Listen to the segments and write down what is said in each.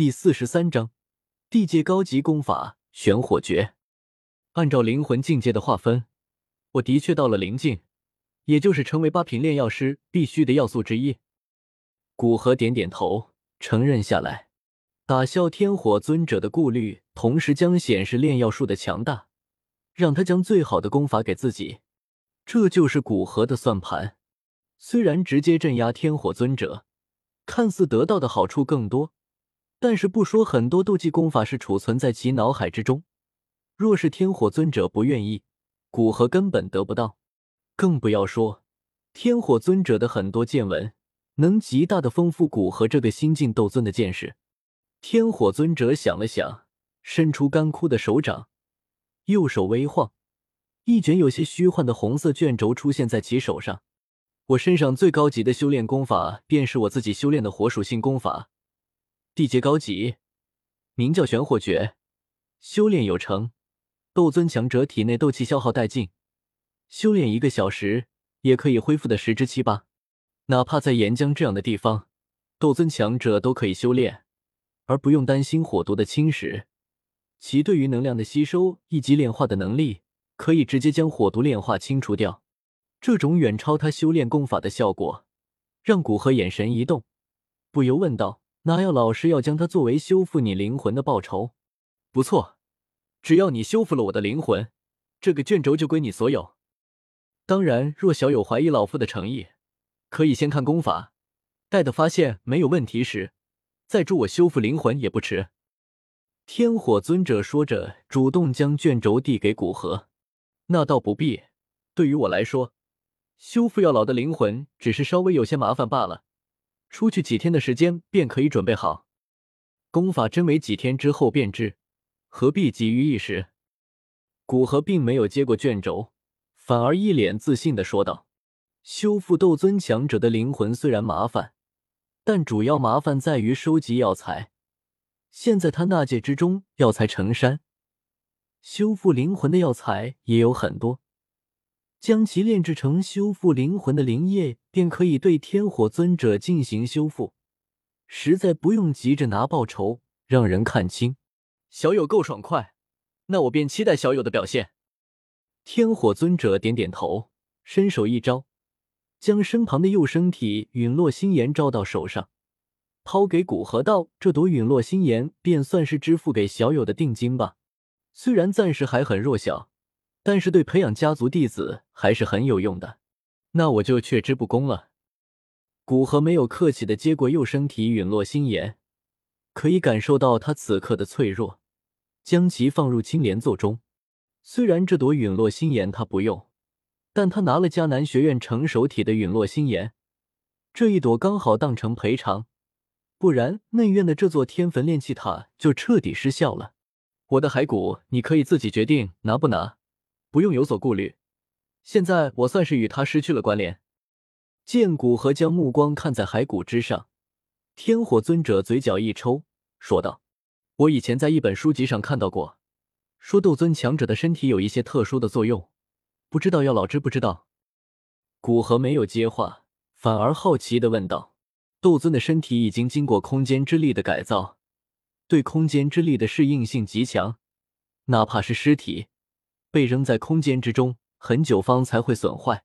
第四十三章地界高级功法玄火诀。按照灵魂境界的划分，我的确到了灵境，也就是成为八品炼药师必须的要素之一。古河点点头，承认下来，打消天火尊者的顾虑，同时将显示炼药术的强大，让他将最好的功法给自己。这就是古河的算盘。虽然直接镇压天火尊者，看似得到的好处更多。但是不说，很多斗技功法是储存在其脑海之中。若是天火尊者不愿意，古河根本得不到。更不要说天火尊者的很多见闻，能极大的丰富古河这个新晋斗尊的见识。天火尊者想了想，伸出干枯的手掌，右手微晃，一卷有些虚幻的红色卷轴出现在其手上。我身上最高级的修炼功法，便是我自己修炼的火属性功法。地阶高级，名叫玄火诀。修炼有成，斗尊强者体内斗气消耗殆尽，修炼一个小时也可以恢复的十之七八。哪怕在岩浆这样的地方，斗尊强者都可以修炼，而不用担心火毒的侵蚀。其对于能量的吸收以及炼化的能力，可以直接将火毒炼化清除掉。这种远超他修炼功法的效果，让古河眼神一动，不由问道。那要老师要将它作为修复你灵魂的报酬，不错，只要你修复了我的灵魂，这个卷轴就归你所有。当然，若小友怀疑老夫的诚意，可以先看功法，待的发现没有问题时，再助我修复灵魂也不迟。天火尊者说着，主动将卷轴递给古河。那倒不必，对于我来说，修复药老的灵魂只是稍微有些麻烦罢了。出去几天的时间便可以准备好功法，真为几天之后便知，何必急于一时？古河并没有接过卷轴，反而一脸自信的说道：“修复斗尊强者的灵魂虽然麻烦，但主要麻烦在于收集药材。现在他纳戒之中药材成山，修复灵魂的药材也有很多。”将其炼制成修复灵魂的灵液，便可以对天火尊者进行修复。实在不用急着拿报酬，让人看清。小友够爽快，那我便期待小友的表现。天火尊者点点头，伸手一招，将身旁的幼生体陨落心炎招到手上，抛给古河道：“这朵陨落心炎，便算是支付给小友的定金吧。虽然暂时还很弱小。”但是对培养家族弟子还是很有用的，那我就却之不恭了。古河没有客气的接过幼生体陨落心炎，可以感受到他此刻的脆弱，将其放入青莲座中。虽然这朵陨落心炎他不用，但他拿了迦南学院成熟体的陨落心炎，这一朵刚好当成赔偿，不然内院的这座天坟炼气塔就彻底失效了。我的骸骨，你可以自己决定拿不拿。不用有所顾虑，现在我算是与他失去了关联。剑骨和将目光看在骸骨之上，天火尊者嘴角一抽，说道：“我以前在一本书籍上看到过，说斗尊强者的身体有一些特殊的作用，不知道药老知不知道？”古河没有接话，反而好奇的问道：“斗尊的身体已经经过空间之力的改造，对空间之力的适应性极强，哪怕是尸体。”被扔在空间之中很久方才会损坏，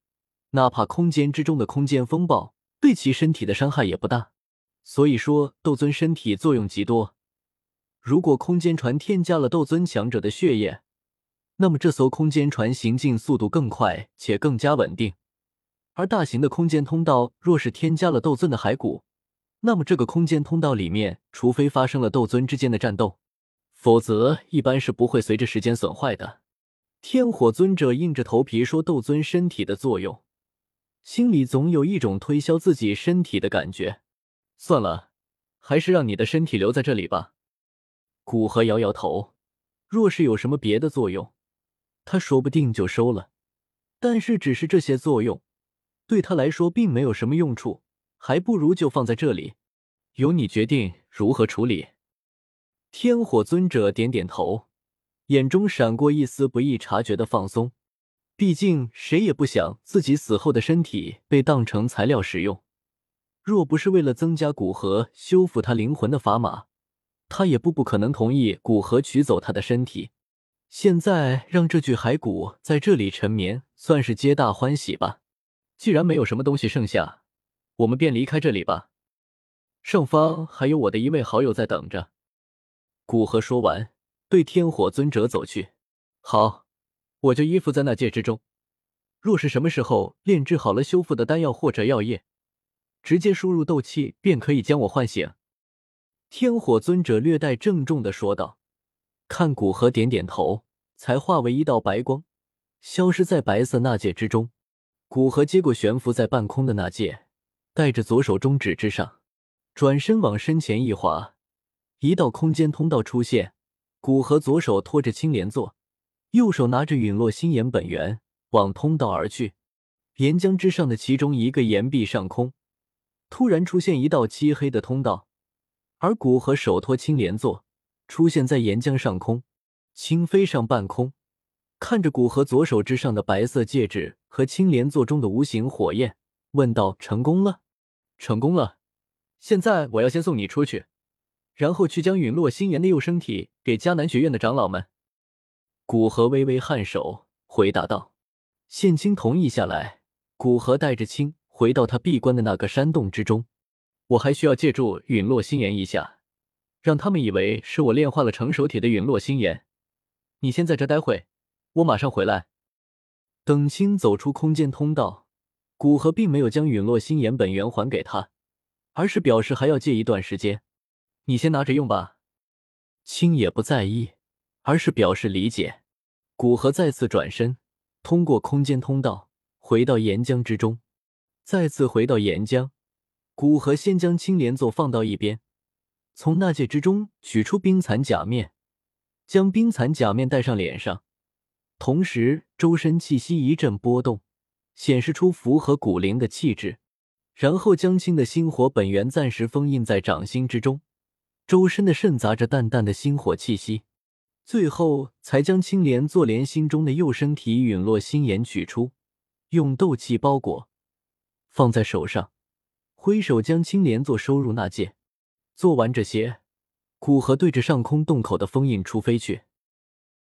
哪怕空间之中的空间风暴对其身体的伤害也不大。所以说，斗尊身体作用极多。如果空间船添加了斗尊强者的血液，那么这艘空间船行进速度更快且更加稳定。而大型的空间通道若是添加了斗尊的骸骨，那么这个空间通道里面，除非发生了斗尊之间的战斗，否则一般是不会随着时间损坏的。天火尊者硬着头皮说：“斗尊身体的作用，心里总有一种推销自己身体的感觉。算了，还是让你的身体留在这里吧。”古河摇摇头，若是有什么别的作用，他说不定就收了。但是，只是这些作用，对他来说并没有什么用处，还不如就放在这里，由你决定如何处理。天火尊者点点头。眼中闪过一丝不易察觉的放松，毕竟谁也不想自己死后的身体被当成材料使用。若不是为了增加古河修复他灵魂的砝码，他也不不可能同意古河取走他的身体。现在让这具骸骨在这里沉眠，算是皆大欢喜吧。既然没有什么东西剩下，我们便离开这里吧。上方还有我的一位好友在等着。古河说完，对天火尊者走去。好，我就依附在那戒之中。若是什么时候炼制好了修复的丹药或者药液，直接输入斗气便可以将我唤醒。天火尊者略带郑重的说道。看古河点点头，才化为一道白光，消失在白色那戒之中。古河接过悬浮在半空的那戒，戴着左手中指之上，转身往身前一划，一道空间通道出现。古河左手托着青莲座，右手拿着陨落星岩本源，往通道而去。岩浆之上的其中一个岩壁上空，突然出现一道漆黑的通道，而古河手托青莲座。出现在岩浆上空，轻飞上半空，看着古河左手之上的白色戒指和青莲座中的无形火焰，问道：“成功了，成功了！现在我要先送你出去，然后去将陨落星岩的幼生体给迦南学院的长老们。”古河微微颔首，回答道：“现青同意下来。”古河带着青回到他闭关的那个山洞之中。我还需要借助陨落星岩一下。让他们以为是我炼化了成熟体的陨落星岩。你先在这待会，我马上回来。等青走出空间通道，古河并没有将陨落星岩本源还给他，而是表示还要借一段时间。你先拿着用吧。青也不在意，而是表示理解。古河再次转身，通过空间通道回到岩浆之中。再次回到岩浆，古河先将青莲座放到一边。从纳戒之中取出冰蚕假面，将冰蚕假面戴上脸上，同时周身气息一阵波动，显示出符合古灵的气质。然后将青的星火本源暂时封印在掌心之中，周身的渗杂着淡淡的星火气息。最后才将青莲坐莲心中的幼身体陨落心炎取出，用斗气包裹，放在手上，挥手将青莲座收入纳戒。做完这些，古河对着上空洞口的封印处飞去。